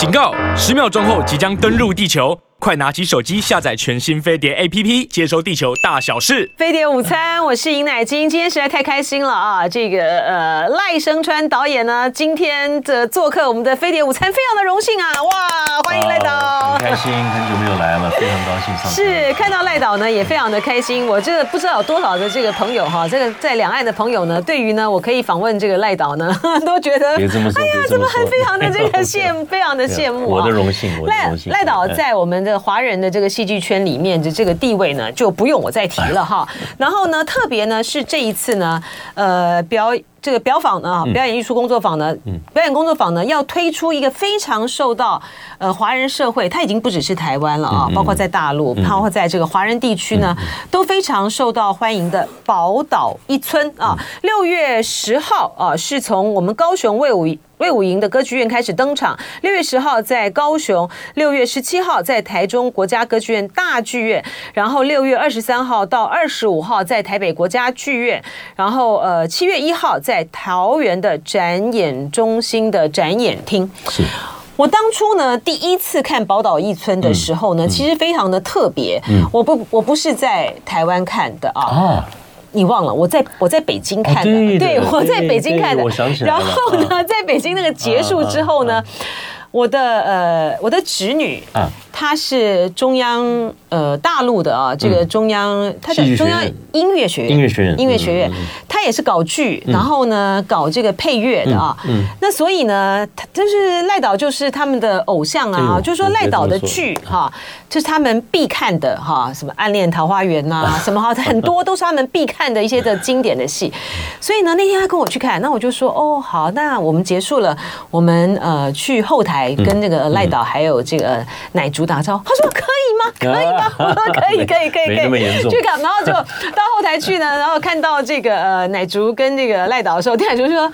警告！十秒钟后即将登陆地球。快拿起手机下载全新飞碟 APP，接收地球大小事。飞碟午餐，我是尹乃菁，今天实在太开心了啊！这个呃赖声川导演呢，今天的做客我们的飞碟午餐，非常的荣幸啊！哇，欢迎赖导，开心，很久没有来了，非常高兴上。是看到赖导呢，也非常的开心。我这个不知道有多少的这个朋友哈，这个在两岸的朋友呢，对于呢我可以访问这个赖导呢，都觉得哎呀，怎么很非常的这个羡慕，非常的羡慕，啊。我的荣幸，我的荣幸。赖导在我们的华人的这个戏剧圈里面的这个地位呢，就不用我再提了哈。然后呢，特别呢是这一次呢，呃，表这个表坊呢，表演艺术工作坊呢，表演工作坊呢，要推出一个非常受到呃华人社会，它已经不只是台湾了啊，包括在大陆，包括在这个华人地区呢，都非常受到欢迎的宝岛一村啊。六月十号啊，是从我们高雄魏武。魏武营的歌剧院开始登场，六月十号在高雄，六月十七号在台中国家歌剧院大剧院，然后六月二十三号到二十五号在台北国家剧院，然后呃七月一号在桃园的展演中心的展演厅。是我当初呢第一次看《宝岛一村》的时候呢，其实非常的特别。我不我不是在台湾看的啊。你忘了，我在我在北京看的，对，对，我在北京看的。然后呢，在北京那个结束之后呢，我的呃，我的侄女，啊。她是中央呃大陆的啊，这个中央，她是中央音乐学院，音乐学院，音乐学院，她也是搞剧，然后呢搞这个配乐的啊。那所以呢，她就是赖导就是他们的偶像啊，就是说赖导的剧哈。就是他们必看的哈，什么《暗恋桃花源》呐，什么哈，很多都是他们必看的一些的经典的戏。所以呢，那天他跟我去看，那我就说哦，好，那我们结束了，我们呃去后台跟那个赖导还有这个奶竹打招呼。他说可以吗？可以吗？我说可以，可以，可以，可以。去看，然后就到后台去呢，然后看到这个呃奶竹跟这个赖导的时候，乃竹就说。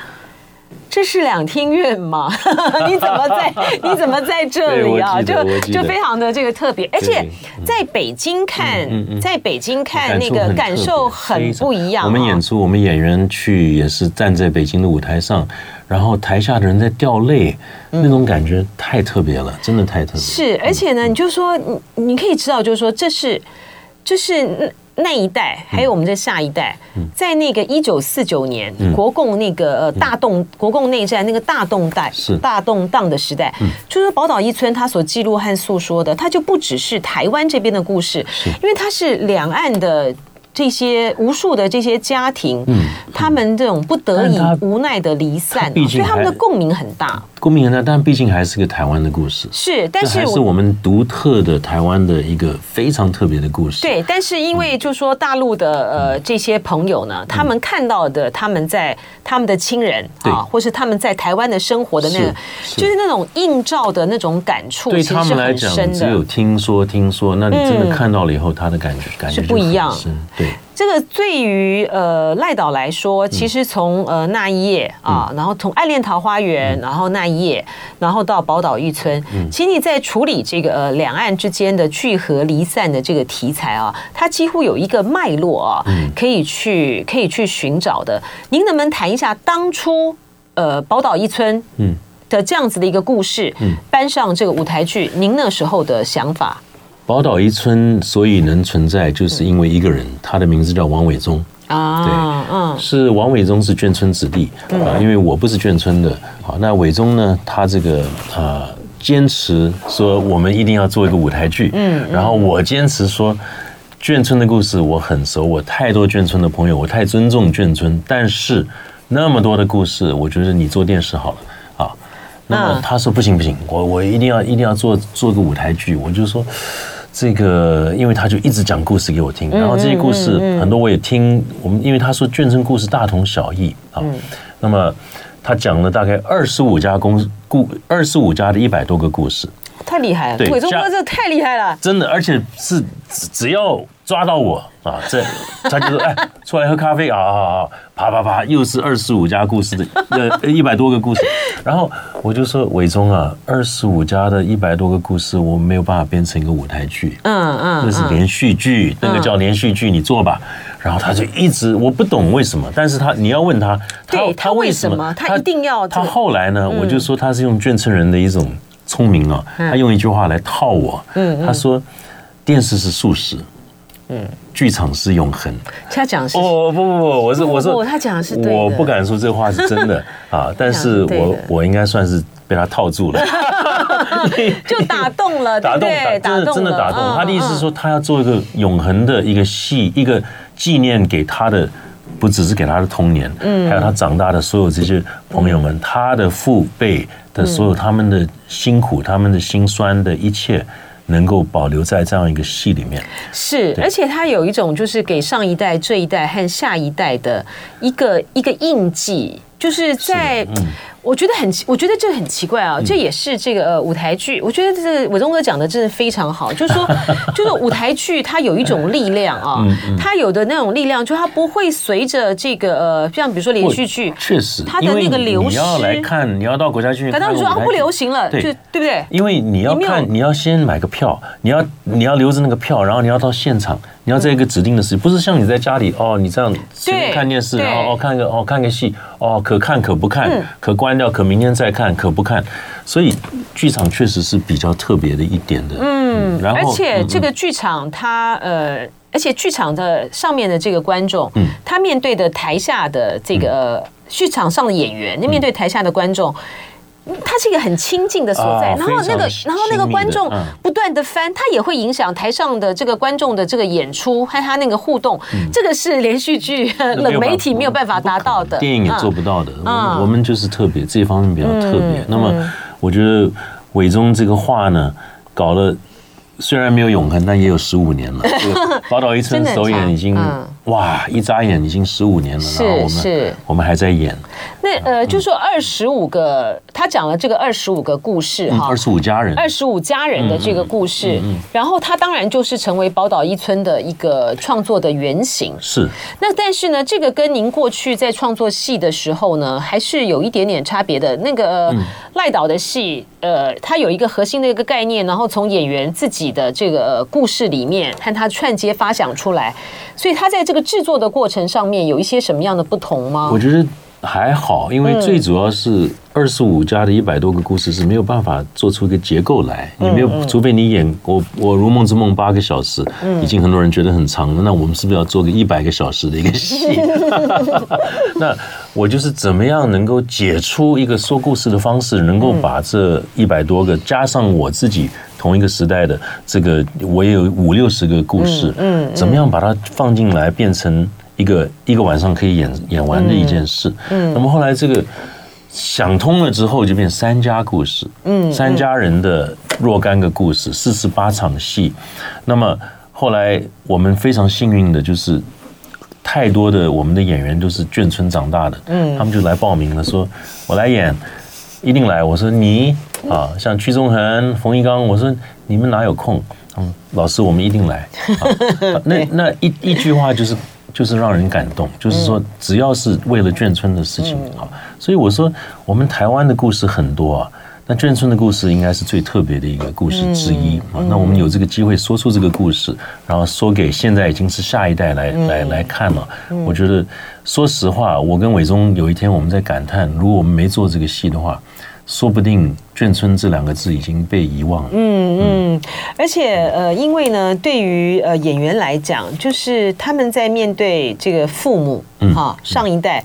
这是两厅院吗？你怎么在？你怎么在这里啊？就就非常的这个特别，而且在北京看，在北京看那个感受很不一样。我们演出，我们演员去也是站在北京的舞台上，然后台下的人在掉泪，那种感觉太特别了，真的太特别。是，而且呢，你就说你你可以知道，就是说这是，就是。那那一代，还有我们的下一代，在那个一九四九年国共那个呃大动国共内战那个大动代大动荡的时代，就是宝岛一村他所记录和诉说的，它就不只是台湾这边的故事，因为它是两岸的。这些无数的这些家庭，嗯，他们这种不得已、无奈的离散，所以他们的共鸣很大。共鸣很大，但毕竟还是个台湾的故事。是，但是还是我们独特的台湾的一个非常特别的故事。对，但是因为就说大陆的呃这些朋友呢，他们看到的他们在他们的亲人啊，或是他们在台湾的生活的那个，就是那种映照的那种感触，对他们来讲，只有听说听说，那你真的看到了以后，他的感觉感觉是不一样。对。这个对于呃赖导来说，其实从呃那一夜啊，然后从《爱恋桃花源》，然后那一夜，然后到《宝岛一村》，其实你在处理这个呃两岸之间的聚合离散的这个题材啊，它几乎有一个脉络啊，可以去可以去寻找的。您能不能谈一下当初呃《宝岛一村嗯》的这样子的一个故事，搬上这个舞台剧，您那时候的想法？宝岛一村所以能存在，就是因为一个人，他的名字叫王伟忠啊，对，嗯，是王伟忠是眷村子弟啊，因为我不是眷村的，好，那伟忠呢，他这个呃坚持说我们一定要做一个舞台剧，嗯，然后我坚持说眷村的故事我很熟，我太多眷村的朋友，我太尊重眷村，但是那么多的故事，我觉得你做电视好了啊，那么他说不行不行，我我一定要一定要做做个舞台剧，我就说。这个，因为他就一直讲故事给我听，然后这些故事很多我也听。我们因为他说眷村故事大同小异啊，那么他讲了大概二十五家公故，二十五家的一百多个故事，太厉害了！伟忠哥这太厉害了，真的，而且是只要抓到我。啊，这他就说，哎，出来喝咖啡啊啊啊！啪啪啪，又是二十五家故事的，呃，一百多个故事。然后我就说，伟忠啊，二十五家的一百多个故事，我没有办法编成一个舞台剧。嗯嗯，那是连续剧，那个叫连续剧，你做吧。然后他就一直，我不懂为什么，但是他你要问他，他他为什么，他一定要。他后来呢，我就说他是用眷村人的一种聪明啊，他用一句话来套我，他说电视是素食。嗯，剧场是永恒。他讲的是哦不不不，我是我说他讲的是对，我不敢说这话是真的 啊，但是我我应该算是被他套住了，就打动了，打动，真的真的打动。他的意思是说，他要做一个永恒的一个戏，一个纪念给他的，不只是给他的童年，嗯，还有他长大的所有这些朋友们，他的父辈的所有他们的辛苦，他们的辛酸的一切。能够保留在这样一个戏里面，是，而且它有一种就是给上一代、这一代和下一代的一个一个印记，就是在。嗯我觉得很，我觉得这很奇怪啊！这也是这个呃舞台剧，我觉得这伟忠哥讲的真的非常好，就是说，就是舞台剧它有一种力量啊，它有的那种力量，就它不会随着这个呃，像比如说连续剧，确实，它的那个流失，你要来看，你要到国家剧院，难道你说啊不流行了，对对不对？因为你要看，你要先买个票，你要你要留着那个票，然后你要到现场。你要在一个指定的时间，不是像你在家里哦，你这样随便看电视，然后哦看个哦看个戏哦，可看可不看，可关掉可明天再看，可不看。所以剧场确实是比较特别的一点的。嗯，然后而且这个剧场它呃，而且剧场的上面的这个观众，嗯，他面对的台下的这个剧场上的演员，那面对台下的观众。它是一个很亲近的所在，然后那个，然后那个观众不断的翻，它也会影响台上的这个观众的这个演出和他那个互动，这个是连续剧 冷媒体没有办法达到的，电影也做不到的。我们就是特别这一方面比较特别。那么，我觉得伟忠这个话呢，搞了虽然没有永恒，但也有十五年了。宝岛一村首演已经哇，一眨眼已经十五年了，然后我们我们还在演。那呃，就说二十五个，他讲了这个二十五个故事哈，二十五家人，二十五家人的这个故事，然后他当然就是成为宝岛一村的一个创作的原型。是。那但是呢，这个跟您过去在创作戏的时候呢，还是有一点点差别的。那个赖导的戏，呃，他有一个核心的一个概念，然后从演员自己的这个故事里面和他串接发想出来，所以他在这个制作的过程上面有一些什么样的不同吗？我觉得。还好，因为最主要是二十五家的一百多个故事是没有办法做出一个结构来。你没有，除非你演我我如梦之梦八个小时，已经很多人觉得很长了。那我们是不是要做个一百个小时的一个戏？那我就是怎么样能够解出一个说故事的方式，能够把这一百多个加上我自己同一个时代的这个，我也有五六十个故事，嗯，怎么样把它放进来变成。一个一个晚上可以演演完的一件事，嗯，那么后来这个想通了之后，就变三家故事，嗯，三家人的若干个故事，四十八场戏。那么后来我们非常幸运的就是，太多的我们的演员都是眷村长大的，嗯，他们就来报名了，说我来演，一定来。我说你啊，像屈中恒、冯一刚，我说你们哪有空？嗯，老师我们一定来。那那一一句话就是。就是让人感动，就是说，只要是为了眷村的事情，啊，所以我说，我们台湾的故事很多啊，那眷村的故事应该是最特别的一个故事之一啊。那我们有这个机会说出这个故事，然后说给现在已经是下一代来来来看了，我觉得，说实话，我跟伟忠有一天我们在感叹，如果我们没做这个戏的话。说不定“眷村”这两个字已经被遗忘了。嗯嗯，而且呃，因为呢，对于呃演员来讲，就是他们在面对这个父母哈上一代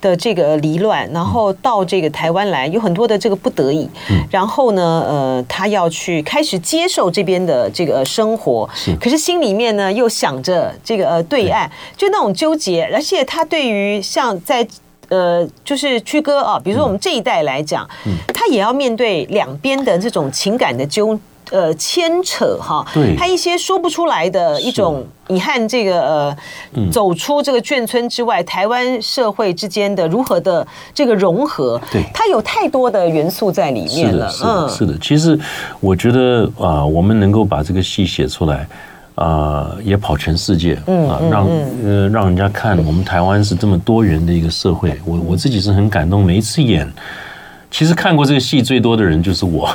的这个离乱，然后到这个台湾来，有很多的这个不得已。嗯然后呢，呃，他要去开始接受这边的这个生活，是可是心里面呢又想着这个呃对岸，就那种纠结。而且他对于像在。呃，就是曲哥啊，比如说我们这一代来讲，嗯，他也要面对两边的这种情感的纠呃牵扯哈，对，他一些说不出来的一种，遗憾这个呃，走出这个眷村之外，台湾社会之间的如何的这个融合，对，它有太多的元素在里面了，是的，是的，是的。其实我觉得啊，我们能够把这个戏写出来。啊、呃，也跑全世界啊，让呃让人家看我们台湾是这么多元的一个社会。我我自己是很感动，每一次演其实看过这个戏最多的人就是我，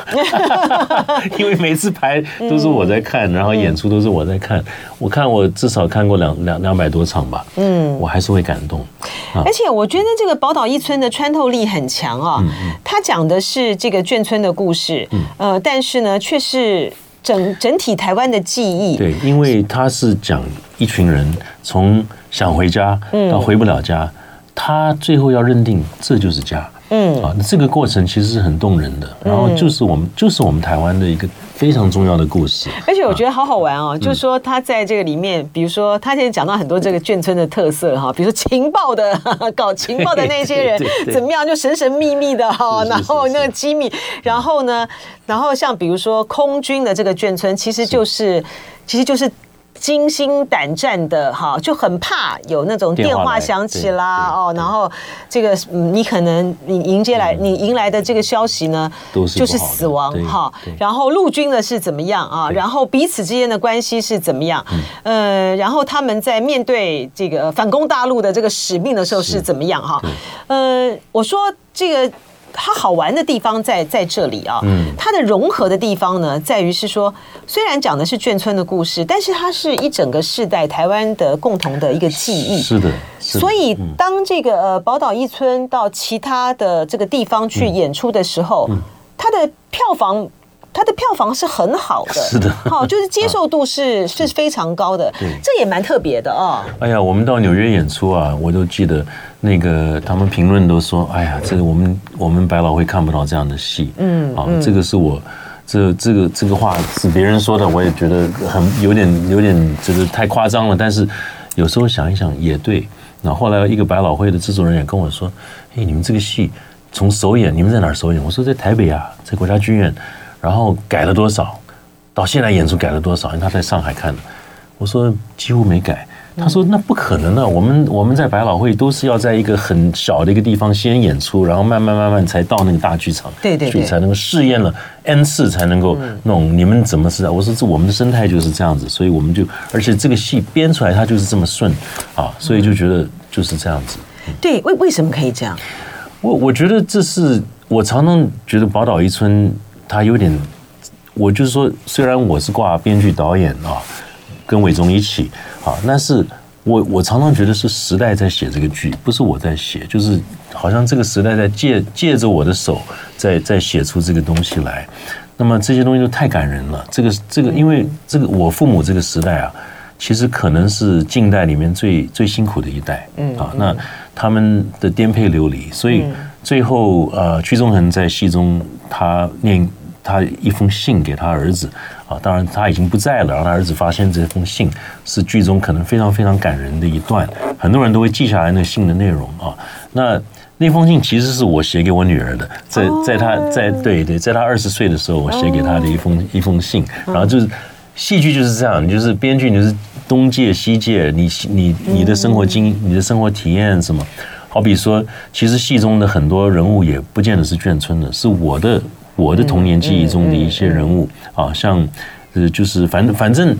因为每次排都是我在看，然后演出都是我在看。我看我至少看过两两两百多场吧，嗯，我还是会感动。而且我觉得这个宝岛一村的穿透力很强啊，他讲的是这个眷村的故事，呃，但是呢，却是整整体台湾的记忆。对，因为他是讲一群人从想回家到回不了家，他最后要认定这就是家。嗯。啊，那这个过程其实是很动人的，然后就是我们、嗯、就是我们台湾的一个非常重要的故事，而且我觉得好好玩哦，啊、就是说他在这个里面，嗯、比如说他现在讲到很多这个眷村的特色哈，比如说情报的搞情报的那些人 怎么样，就神神秘秘的哈，然后那个机密，然后呢，然后像比如说空军的这个眷村，其实就是，是。其实就是。惊心胆战的哈，就很怕有那种电话响起啦哦，然后这个你可能你迎接来你迎来的这个消息呢，就是死亡哈。然后陆军呢是怎么样啊？然后彼此之间的关系是怎么样？呃，然后他们在面对这个反攻大陆的这个使命的时候是怎么样哈？呃，我说这个。它好玩的地方在在这里啊，嗯，它的融合的地方呢，在于是说，虽然讲的是眷村的故事，但是它是一整个世代台湾的共同的一个记忆，是的。是的，所以当这个呃宝岛一村到其他的这个地方去演出的时候，它的票房。它的票房是很好的，是的，好，就是接受度是是非常高的，这也蛮特别的啊。哎呀，我们到纽约演出啊，我都记得那个他们评论都说，哎呀，这个我们我们百老汇看不到这样的戏，嗯，啊，这个是我这这个这个话是别人说的，我也觉得很有点有点这个太夸张了，但是有时候想一想也对。那后来一个百老汇的制作人也跟我说，哎，你们这个戏从首演，你们在哪儿首演？我说在台北啊，在国家剧院。然后改了多少？到现在演出改了多少？因为他在上海看的，我说几乎没改。他说那不可能的，我们我们在百老汇都是要在一个很小的一个地方先演出，然后慢慢慢慢才到那个大剧场，对对，才能够试验了 N 次才能够弄。你们怎么是？我说这我们的生态就是这样子，所以我们就而且这个戏编出来它就是这么顺啊，所以就觉得就是这样子。对，为为什么可以这样？我我觉得这是我常常觉得宝岛一村。他有点，我就是说，虽然我是挂编剧导演啊，跟伟忠一起啊，但是我我常常觉得是时代在写这个剧，不是我在写，就是好像这个时代在借借着我的手在在写出这个东西来。那么这些东西都太感人了。这个这个，因为这个我父母这个时代啊，其实可能是近代里面最最辛苦的一代，嗯啊，那他们的颠沛流离，所以最后呃，屈中恒在戏中他念。他一封信给他儿子啊，当然他已经不在了。然后他儿子发现这封信是剧中可能非常非常感人的一段，很多人都会记下来那信的内容啊。那那封信其实是我写给我女儿的，在在他在对对，在他二十岁的时候，我写给他的一封一封信。然后就是戏剧就是这样，你就是编剧，你是东借西借，你你你的生活经你的生活体验什么？好比说，其实戏中的很多人物也不见得是眷村的，是我的。我的童年记忆中的一些人物啊，像呃，就是反正反正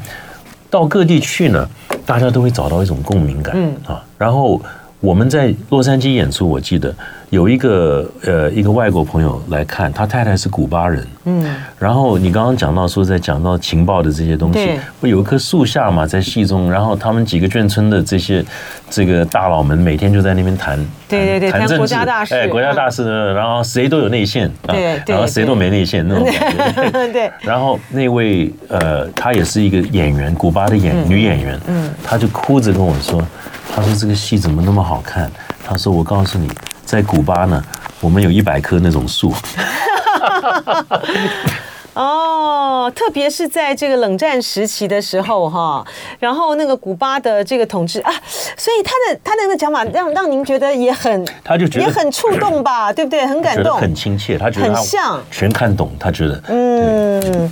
到各地去呢，大家都会找到一种共鸣感啊，然后。我们在洛杉矶演出，我记得有一个呃一个外国朋友来看，他太太是古巴人，嗯，然后你刚刚讲到说在讲到情报的这些东西，不有一棵树下嘛，在戏中，然后他们几个眷村的这些这个大佬们每天就在那边谈，对对对，谈国家大事，哎，国家大事呢，然后谁都有内线，对，然后谁都没内线那种 感觉，对，然后那位呃，他也是一个演员，古巴的演女演员，嗯，他就哭着跟我说。他说：“这个戏怎么那么好看？”他说：“我告诉你，在古巴呢，我们有一百棵那种树。”哦，特别是在这个冷战时期的时候，哈，然后那个古巴的这个统治啊，所以他的他的那个讲法让让您觉得也很，他就觉得也很触动吧，对不对？很感动，很亲切，他觉得他很像，全看懂，他觉得，嗯，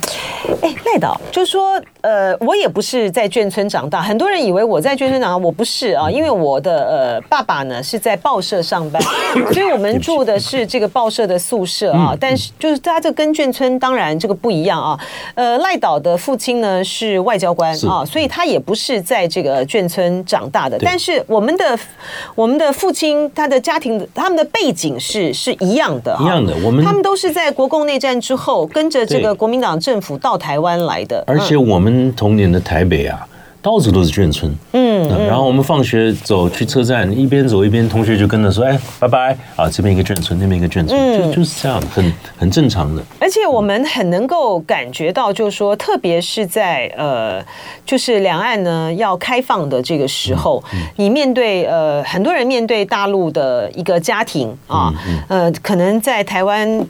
哎，赖导就是说，呃，我也不是在眷村长大，很多人以为我在眷村长大，我不是啊，因为我的呃爸爸呢是在报社上班，所以我们住的是这个报社的宿舍啊。但是就是他这跟眷村当然这个不一样啊。呃，赖导的父亲呢是外交官啊，所以他也不是在这个眷村长大的。但是我们的我们的父亲他的家庭他们的背景是是一样的，一样的。我们他们都是在国共内战之后跟着这个国民党政府到台湾来的，而且我们童年的台北啊。到处都是眷村，嗯，然后我们放学走去车站，一边走一边，同学就跟着说：“哎，拜拜啊！这边一个眷村，那边一个眷村，就就是这样，很很正常的。”而且我们很能够感觉到，就是说，特别是在呃，就是两岸呢要开放的这个时候，你面对呃很多人面对大陆的一个家庭啊，呃，可能在台湾。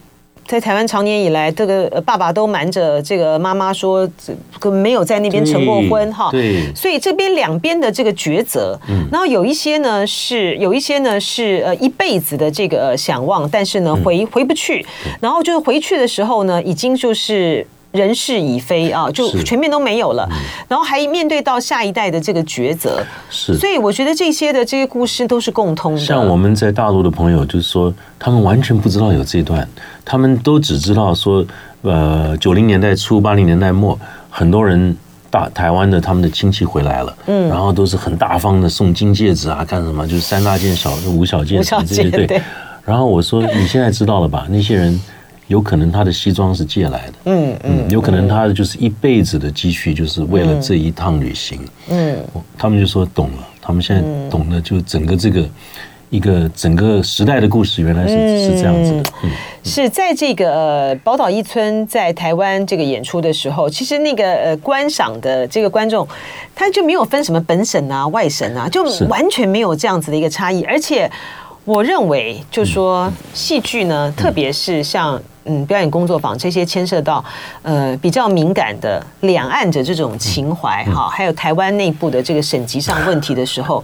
在台湾长年以来，这个爸爸都瞒着这个妈妈说，这个没有在那边成过婚哈。对。所以这边两边的这个抉择，嗯，然后有一些呢是有一些呢是呃一辈子的这个想望，但是呢回回不去，然后就是回去的时候呢，已经就是。人事已非啊，就全面都没有了，然后还面对到下一代的这个抉择，是，所以我觉得这些的这些故事都是共通的。像我们在大陆的朋友，就是说他们完全不知道有这段，他们都只知道说，呃，九零年代初、八零年代末，很多人大台湾的他们的亲戚回来了，嗯，然后都是很大方的送金戒指啊，干什么？就是三大件小、五小件什么这些，对。然后我说，你现在知道了吧？那些人。有可能他的西装是借来的，嗯嗯，有可能他的就是一辈子的积蓄，就是为了这一趟旅行，嗯，他们就说懂了，他们现在懂了，就整个这个一个整个时代的故事，原来是是这样子的，嗯，是在这个呃宝岛一村在台湾这个演出的时候，其实那个呃观赏的这个观众，他就没有分什么本省啊外省啊，就完全没有这样子的一个差异，而且我认为，就说戏剧呢，特别是像。嗯，表演工作坊这些牵涉到呃比较敏感的两岸的这种情怀哈，还有台湾内部的这个省级上问题的时候，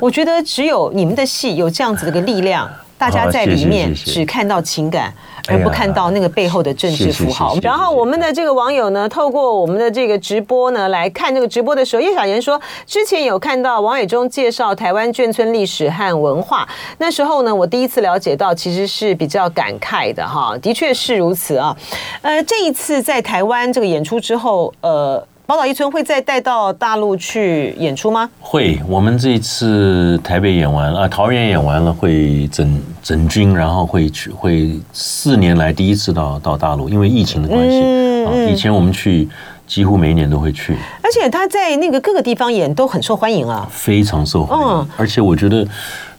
我觉得只有你们的戏有这样子的一个力量。大家在里面只看到情感，而不看到那个背后的政治符号。然后我们的这个网友呢，透过我们的这个直播呢，来看这个直播的时候，叶小妍说，之前有看到王伟忠介绍台湾眷村历史和文化，那时候呢，我第一次了解到，其实是比较感慨的哈，的确是如此啊。呃，这一次在台湾这个演出之后，呃。宝岛一村会再带到大陆去演出吗？会，我们这一次台北演完啊，桃园演完了，会整整军，然后会去，会四年来第一次到到大陆，因为疫情的关系、嗯、啊。以前我们去几乎每一年都会去，而且他在那个各个地方演都很受欢迎啊，非常受欢迎。嗯、而且我觉得，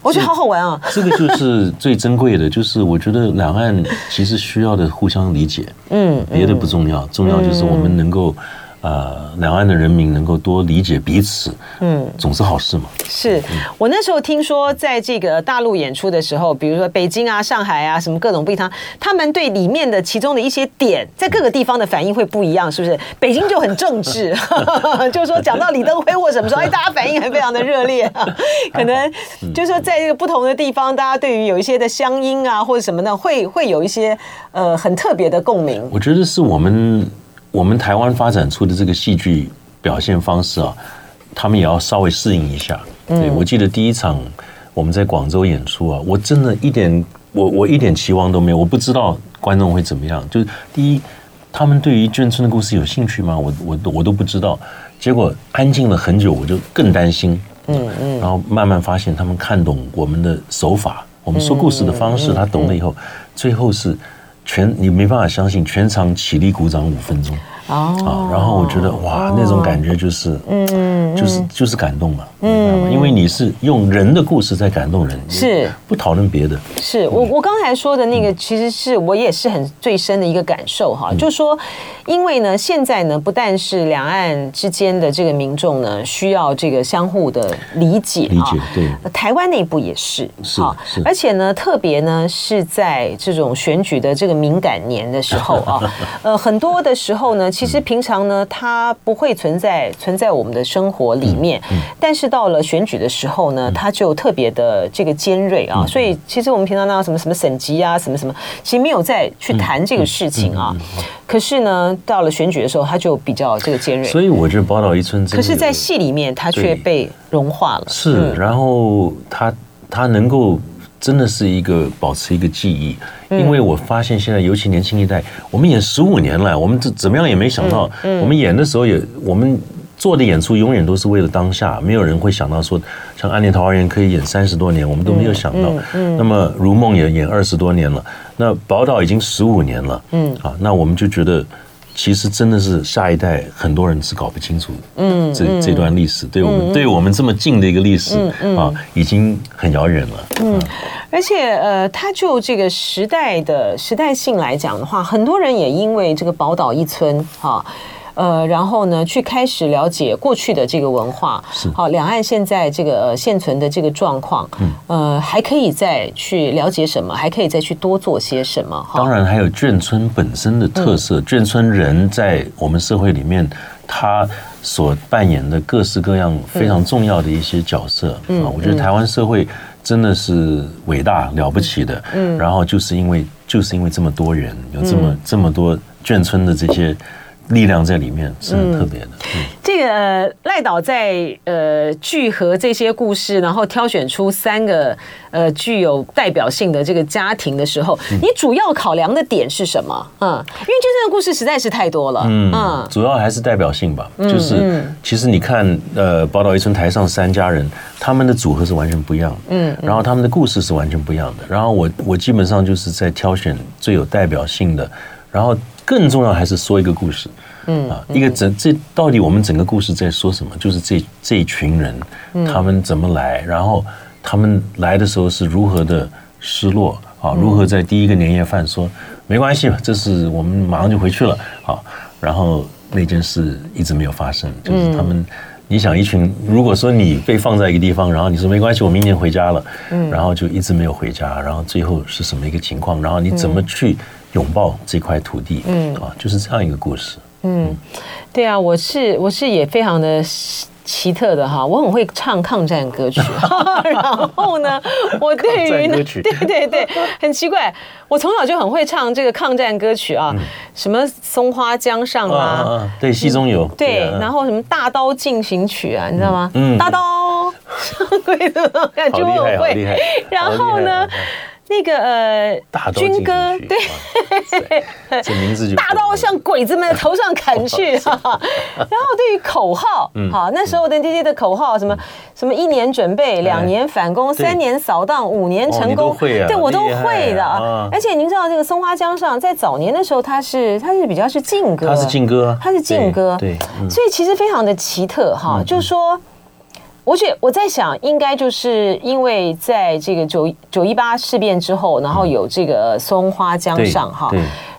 我觉得好好玩啊。这个就是最珍贵的，就是我觉得两岸其实需要的互相理解，嗯，别的不重要，重要就是我们能够。呃，两岸的人民能够多理解彼此，嗯，总是好事嘛。是我那时候听说，在这个大陆演出的时候，比如说北京啊、上海啊，什么各种地方，他们对里面的其中的一些点，在各个地方的反应会不一样，是不是？北京就很政治，就是说讲到李登辉或什么时候，哎，大家反应还非常的热烈。可 能就是说，在这个不同的地方，大家对于有一些的乡音啊或者什么的，会会有一些呃很特别的共鸣。我觉得是我们。我们台湾发展出的这个戏剧表现方式啊，他们也要稍微适应一下。对，我记得第一场我们在广州演出啊，我真的一点我我一点期望都没有，我不知道观众会怎么样。就是第一，他们对于眷村的故事有兴趣吗？我我我都不知道。结果安静了很久，我就更担心。嗯嗯。然后慢慢发现他们看懂我们的手法，我们说故事的方式，他懂了以后，最后是。全你没办法相信，全场起立鼓掌五分钟。哦，啊，然后我觉得哇，那种感觉就是，嗯，就是就是感动嘛，嗯，因为你是用人的故事在感动人，是。不讨论别的。是我我刚才说的那个，其实是我也是很最深的一个感受哈，就是说，因为呢，现在呢，不但是两岸之间的这个民众呢，需要这个相互的理解，理解，对，台湾内部也是，是，而且呢，特别呢是在这种选举的这个敏感年的时候啊，呃，很多的时候呢，其其实平常呢，它不会存在存在我们的生活里面，但是到了选举的时候呢，它就特别的这个尖锐啊。所以其实我们平常那什么什么省级啊，什么什么，其实没有再去谈这个事情啊。可是呢，到了选举的时候，它就比较这个尖锐。所以我觉得宝岛一村，可是，在戏里面，它却被融化了。是，然后它它能够。真的是一个保持一个记忆，因为我发现现在尤其年轻一代，我们演十五年了，我们怎怎么样也没想到，我们演的时候也，我们做的演出永远都是为了当下，没有人会想到说，像《暗恋桃花源》可以演三十多年，我们都没有想到。那么《如梦》也演二十多年了，那《宝岛》已经十五年了，嗯，啊，那我们就觉得。其实真的是下一代很多人是搞不清楚，嗯，这这段历史对我们对我们这么近的一个历史啊，已经很遥远了。嗯，而且呃，它就这个时代的时代性来讲的话，很多人也因为这个宝岛一村哈。呃，然后呢，去开始了解过去的这个文化，是。好，两岸现在这个呃现存的这个状况，嗯，呃，还可以再去了解什么，还可以再去多做些什么。当然，还有眷村本身的特色，嗯、眷村人在我们社会里面，他所扮演的各式各样非常重要的一些角色。嗯，我觉得台湾社会真的是伟大了不起的。嗯，然后就是因为就是因为这么多人，有这么、嗯、这么多眷村的这些。力量在里面是很特别的。嗯，这个赖导在呃聚合这些故事，然后挑选出三个呃具有代表性的这个家庭的时候，你主要考量的点是什么？嗯，因为眷村的故事实在是太多了。嗯，主要还是代表性吧。就是其实你看，呃，宝岛一村台上三家人，他们的组合是完全不一样的。嗯，然后他们的故事是完全不一样的。然后我我基本上就是在挑选最有代表性的，然后。更重要还是说一个故事，嗯啊，一个整这到底我们整个故事在说什么？就是这这一群人，他们怎么来，然后他们来的时候是如何的失落啊？如何在第一个年夜饭说没关系，这是我们马上就回去了啊？然后那件事一直没有发生，就是他们，你想一群，如果说你被放在一个地方，然后你说没关系，我明年回家了，嗯，然后就一直没有回家，然后最后是什么一个情况？然后你怎么去？拥抱这块土地，嗯。啊，就是这样一个故事。嗯，对啊，我是我是也非常的奇特的哈，我很会唱抗战歌曲，然后呢，我对于对对对，很奇怪，我从小就很会唱这个抗战歌曲啊，什么松花江上啊，对，戏中有，对，然后什么大刀进行曲啊，你知道吗？嗯，大刀上 鬼子感觉我很会，然后呢？那个呃，军歌对，这名字就大刀向鬼子们的头上砍去 哈。然后对于口号，好，那时候的这些的口号，什么什么一年准备，两年反攻，三年扫荡，五年成功，对我都会的。啊。而且您知道这个松花江上，在早年的时候，它是它是比较是禁歌，它是禁歌，它是禁歌，对，所以其实非常的奇特哈，就是说。我觉我在想，应该就是因为在这个九九一八事变之后，然后有这个松花江上哈，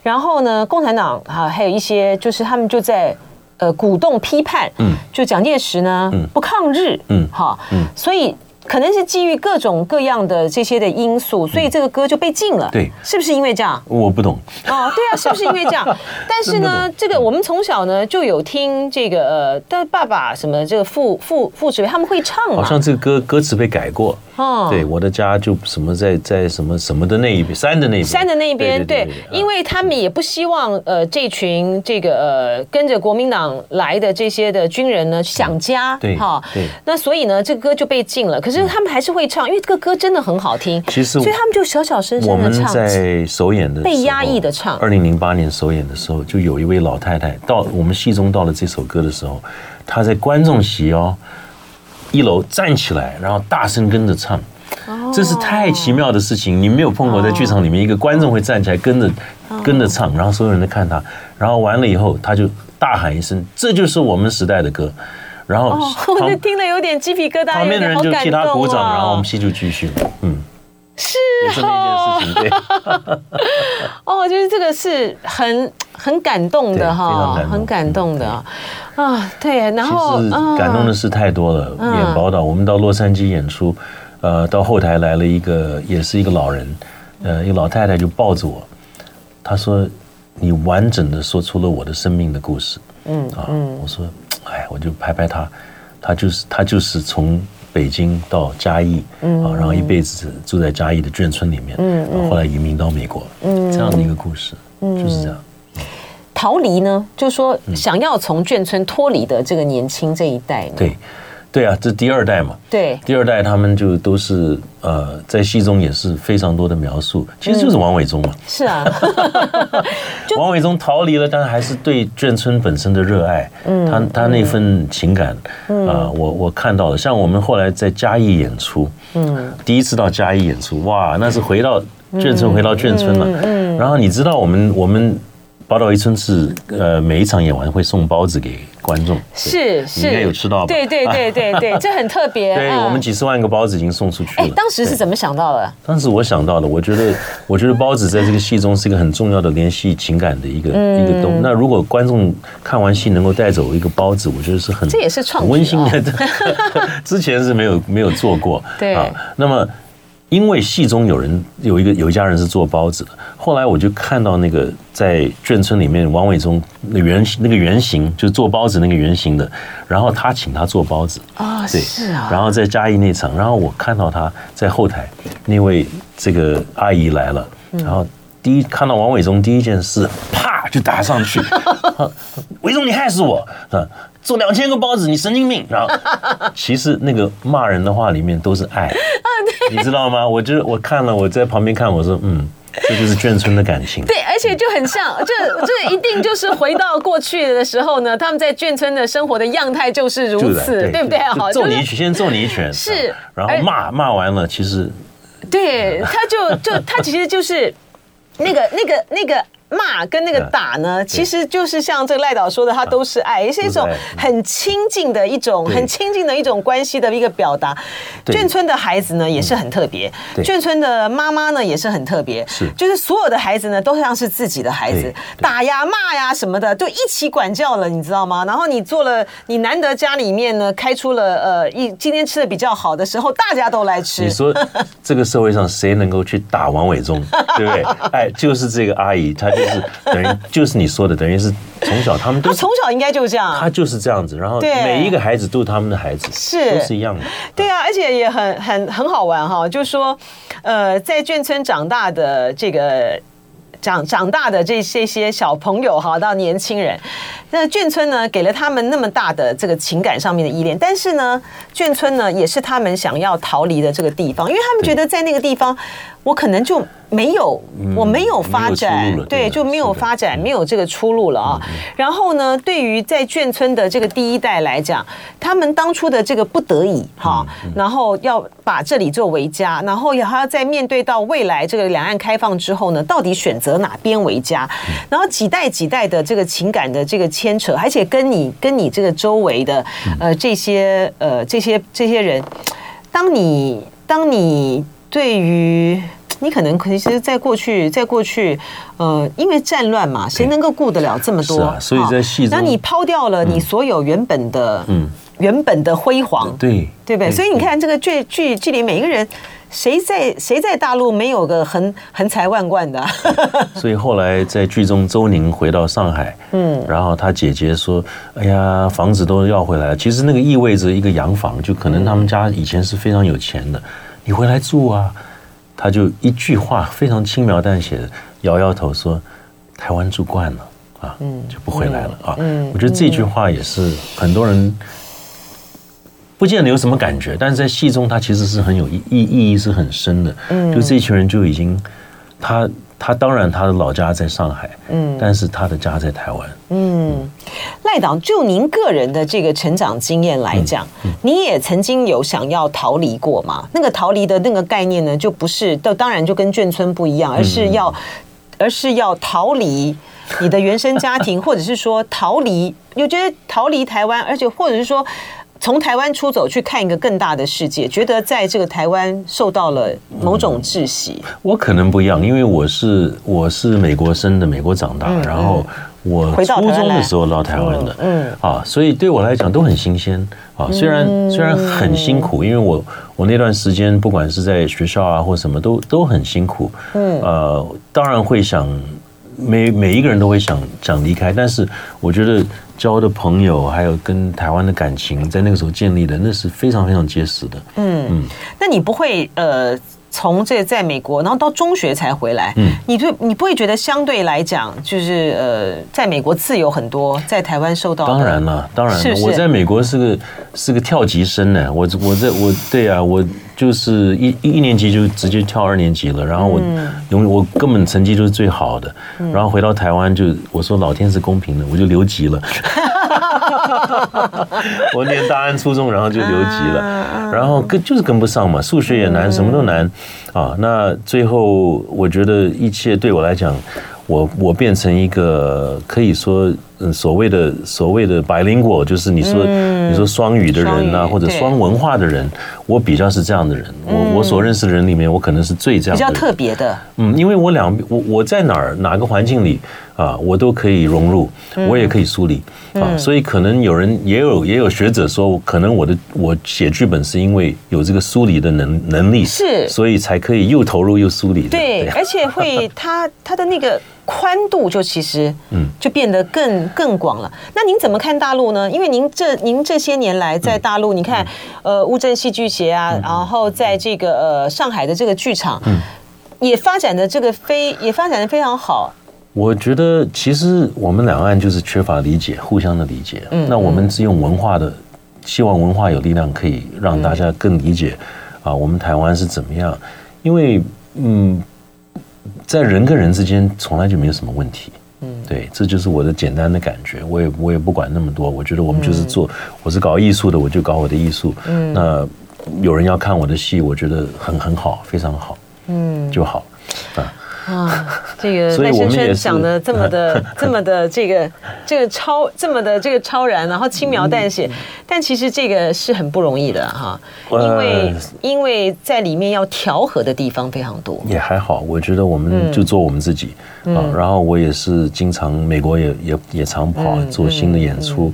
然后呢，共产党哈还有一些就是他们就在呃鼓动批判，嗯，就蒋介石呢不抗日，嗯，哈，嗯，所以。可能是基于各种各样的这些的因素，所以这个歌就被禁了。对，是不是因为这样？我不懂。哦，对啊，是不是因为这样？但是呢，这个我们从小呢就有听这个呃，的爸爸什么这个父父父子他们会唱。好像这个歌歌词被改过。哦，对，我的家就什么在在什么什么的那一边，山的那一边，山的那一边，对，因为他们也不希望呃这群这个呃跟着国民党来的这些的军人呢想家，对哈，对，那所以呢这个歌就被禁了。可是他们还是会唱，因为这个歌真的很好听。其实，所以他们就小小声声的唱。我们在首演的被压抑的唱。二零零八年首演的时候，就有一位老太太到我们戏中到了这首歌的时候，她在观众席哦。一楼站起来，然后大声跟着唱，这是太奇妙的事情。你没有碰过，在剧场里面，一个观众会站起来跟着跟着唱，然后所有人都看他，然后完了以后，他就大喊一声：“这就是我们时代的歌。”然后 我就听了有点鸡皮疙瘩，旁边的人就替他鼓掌，然后我们戏就继续。嗯，是哦，哦，就是这个是很很感动的哈，很感动的。啊，对，然后其实感动的事太多了。嗯、演宝岛，我们到洛杉矶演出，呃，到后台来了一个，也是一个老人，呃，一个老太太就抱着我，她说：“你完整的说出了我的生命的故事。嗯啊，我说，哎，我就拍拍她，她就是她就是从北京到嘉义，啊，然后一辈子住在嘉义的眷村里面，嗯，然后后来移民到美国，嗯，这样的一个故事，就是这样。逃离呢，就是说想要从眷村脱离的这个年轻这一代呢，对。对啊，这第二代嘛。对，第二代他们就都是呃，在戏中也是非常多的描述，其实就是王伟忠嘛。是啊，王伟忠逃离了，但还是对眷村本身的热爱，嗯，他他那份情感，啊，我我看到了。像我们后来在嘉义演出，嗯，第一次到嘉义演出，哇，那是回到眷村，回到眷村了。嗯，然后你知道我们我们。宝岛一村是呃，每一场演完会送包子给观众，是是，应该有吃到吧？对对对对对，这很特别。对，我们几十万个包子已经送出去了。哎，当时是怎么想到的？当时我想到的，我觉得我觉得包子在这个戏中是一个很重要的联系情感的一个一个东西。那如果观众看完戏能够带走一个包子，我觉得是很这也是创温馨的。之前是没有没有做过，对啊。那么。因为戏中有人有一个有一家人是做包子的，后来我就看到那个在眷村里面王伟忠那原那个原型，就是做包子那个原型的，然后他请他做包子。啊，对，是啊，然后在嘉义那场，然后我看到他在后台那位这个阿姨来了，然后第一看到王伟忠第一件事，啪就打上去，伟忠你害死我。啊！做两千个包子，你神经病！然后，其实那个骂人的话里面都是爱，你知道吗？我就我看了，我在旁边看，我说，嗯，这就是眷村的感情。对，而且就很像，就这一定就是回到过去的时候呢，他们在眷村的生活的样态就是如此，对，对不对？好，揍你一拳，先揍你一拳，是，然后骂骂完了，其实，对，他就就他其实就是那个那个那个。骂跟那个打呢，其实就是像这个赖导说的，他都是爱，也是一种很亲近的一种、很亲近的一种关系的一个表达。眷村的孩子呢，也是很特别；眷村的妈妈呢，也是很特别。是，就是所有的孩子呢，都像是自己的孩子，打呀骂呀什么的，就一起管教了，你知道吗？然后你做了，你难得家里面呢开出了呃一今天吃的比较好的时候，大家都来吃。你说 这个社会上谁能够去打王伟忠，对不对？哎，就是这个阿姨，她。就是等于 就是你说的，等于是从小他们都从小应该就这样，他就是这样子，然后每一个孩子都是他们的孩子，是。都是一样的，对啊，而且也很很很好玩哈，就是说，呃，在眷村长大的这个长长大的这这些小朋友哈，到年轻人，那眷村呢给了他们那么大的这个情感上面的依恋，但是呢，眷村呢也是他们想要逃离的这个地方，因为他们觉得在那个地方，我可能就。没有，我没有发展，对，就没有发展，没有这个出路了啊。然后呢，对于在眷村的这个第一代来讲，他们当初的这个不得已哈，然后要把这里作为家，然后也还要在面对到未来这个两岸开放之后呢，到底选择哪边为家？然后几代几代的这个情感的这个牵扯，而且跟你跟你这个周围的呃这些呃这些这些人，当你当你对于。你可能其实，在过去，在过去，呃，因为战乱嘛，谁能够顾得了这么多？啊、所以在戏中，那你抛掉了你所有原本的，嗯，原本的辉煌，对，对不对？所以你看这个剧剧剧里每一个人，谁在谁在大陆没有个横横财万贯的？所以后来在剧中，周宁回到上海，嗯，然后他姐姐说：“哎呀，房子都要回来了。”其实那个意味着一个洋房，就可能他们家以前是非常有钱的，你回来住啊。他就一句话非常轻描淡写的摇摇头说：“台湾住惯了啊，就不回来了啊。”我觉得这句话也是很多人不见得有什么感觉，但是在戏中他其实是很有意意意义是很深的。就这群人就已经他。他当然，他的老家在上海，嗯，但是他的家在台湾，嗯。赖导，就您个人的这个成长经验来讲，嗯嗯、你也曾经有想要逃离过吗？那个逃离的那个概念呢，就不是，都当然就跟眷村不一样，而是要，嗯、而是要逃离你的原生家庭，或者是说逃离，又觉得逃离台湾，而且或者是说。从台湾出走去看一个更大的世界，觉得在这个台湾受到了某种窒息。嗯，我可能不一样，因为我是我是美国生的，美国长大，嗯、然后我初中的时候到台湾的，嗯。啊，所以对我来讲都很新鲜。啊。虽然虽然很辛苦，因为我我那段时间不管是在学校啊或什么都都很辛苦，嗯。呃，当然会想每每一个人都会想想离开，但是我觉得交的朋友还有跟台湾的感情，在那个时候建立的，那是非常非常结实的。嗯嗯，那你不会呃？从这在美国，然后到中学才回来，嗯，你对你不会觉得相对来讲，就是呃，在美国自由很多，在台湾受到当然了，当然了，我在美国是个是个跳级生呢，我我在我对啊，我就是一一年级就直接跳二年级了，然后我我根本成绩就是最好的，然后回到台湾就我说老天是公平的，我就留级了。我念大安初中，然后就留级了，然后跟就是跟不上嘛，数学也难，什么都难啊。那最后我觉得一切对我来讲，我我变成一个可以说。嗯，所谓的所谓的 bilingual，就是你说、嗯、你说双语的人呐、啊，或者双文化的人，我比较是这样的人。嗯、我我所认识的人里面，我可能是最这样。比较特别的。嗯，因为我两我我在哪儿哪个环境里啊，我都可以融入，我也可以梳理、嗯、啊。所以可能有人也有也有学者说，可能我的我写剧本是因为有这个梳理的能能力，是，所以才可以又投入又梳理。对，而且会 他他的那个。宽度就其实，嗯，就变得更更广了。那您怎么看大陆呢？因为您这您这些年来在大陆，你看，呃，乌镇戏剧节啊，然后在这个呃上海的这个剧场，嗯，也发展的这个非也发展的非常好。我觉得其实我们两岸就是缺乏理解，互相的理解。嗯，那我们是用文化的，希望文化有力量可以让大家更理解啊，我们台湾是怎么样？因为嗯。在人跟人之间从来就没有什么问题，嗯，对，这就是我的简单的感觉。我也我也不管那么多，我觉得我们就是做，我是搞艺术的，我就搞我的艺术。嗯，那有人要看我的戏，我觉得很很好，非常好，嗯，就好，啊。啊，这个赖声川讲的 这么的 这么的这个这个超这么的这个超然，然后轻描淡写，但其实这个是很不容易的哈，因为因为在里面要调和的地方非常多。也还好，我觉得我们就做我们自己啊。然后我也是经常美国也也也常跑做新的演出。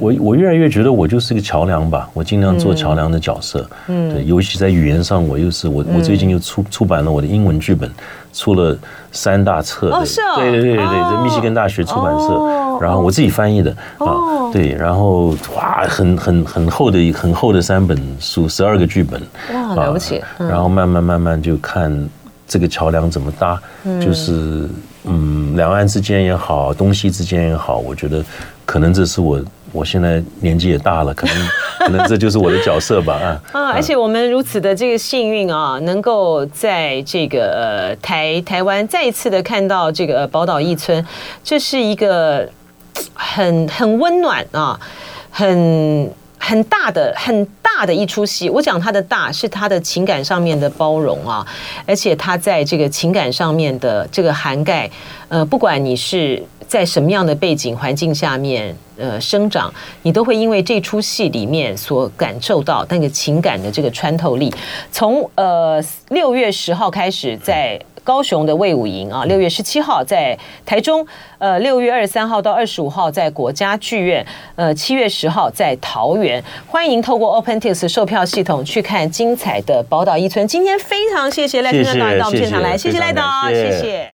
我我越来越觉得我就是个桥梁吧，我尽量做桥梁的角色。嗯，对，尤其在语言上，我又是我我最近又出出版了我的英文剧本。出了三大册，对对对对对，在密西根大学出版社，然后我自己翻译的啊，对，然后哇，很很很厚的很厚的三本书，十二个剧本，哇，了不起。然后慢慢慢慢就看这个桥梁怎么搭，就是嗯，两岸之间也好，东西之间也好，我觉得可能这是我。我现在年纪也大了，可能 可能这就是我的角色吧啊！啊，而且我们如此的这个幸运啊，能够在这个呃台台湾再一次的看到这个宝岛一村，这是一个很很温暖啊，很很大的很大的一出戏。我讲它的大是它的情感上面的包容啊，而且它在这个情感上面的这个涵盖，呃，不管你是。在什么样的背景环境下面，呃，生长，你都会因为这出戏里面所感受到那个情感的这个穿透力。从呃六月十号开始，在高雄的魏武营啊，六月十七号在台中，呃，六月二十三号到二十五号在国家剧院，呃，七月十号在桃园。欢迎透过 OpenTix 售票系统去看精彩的宝岛一村。今天非常谢谢赖先生导演到我们现场来，谢谢赖导，谢谢。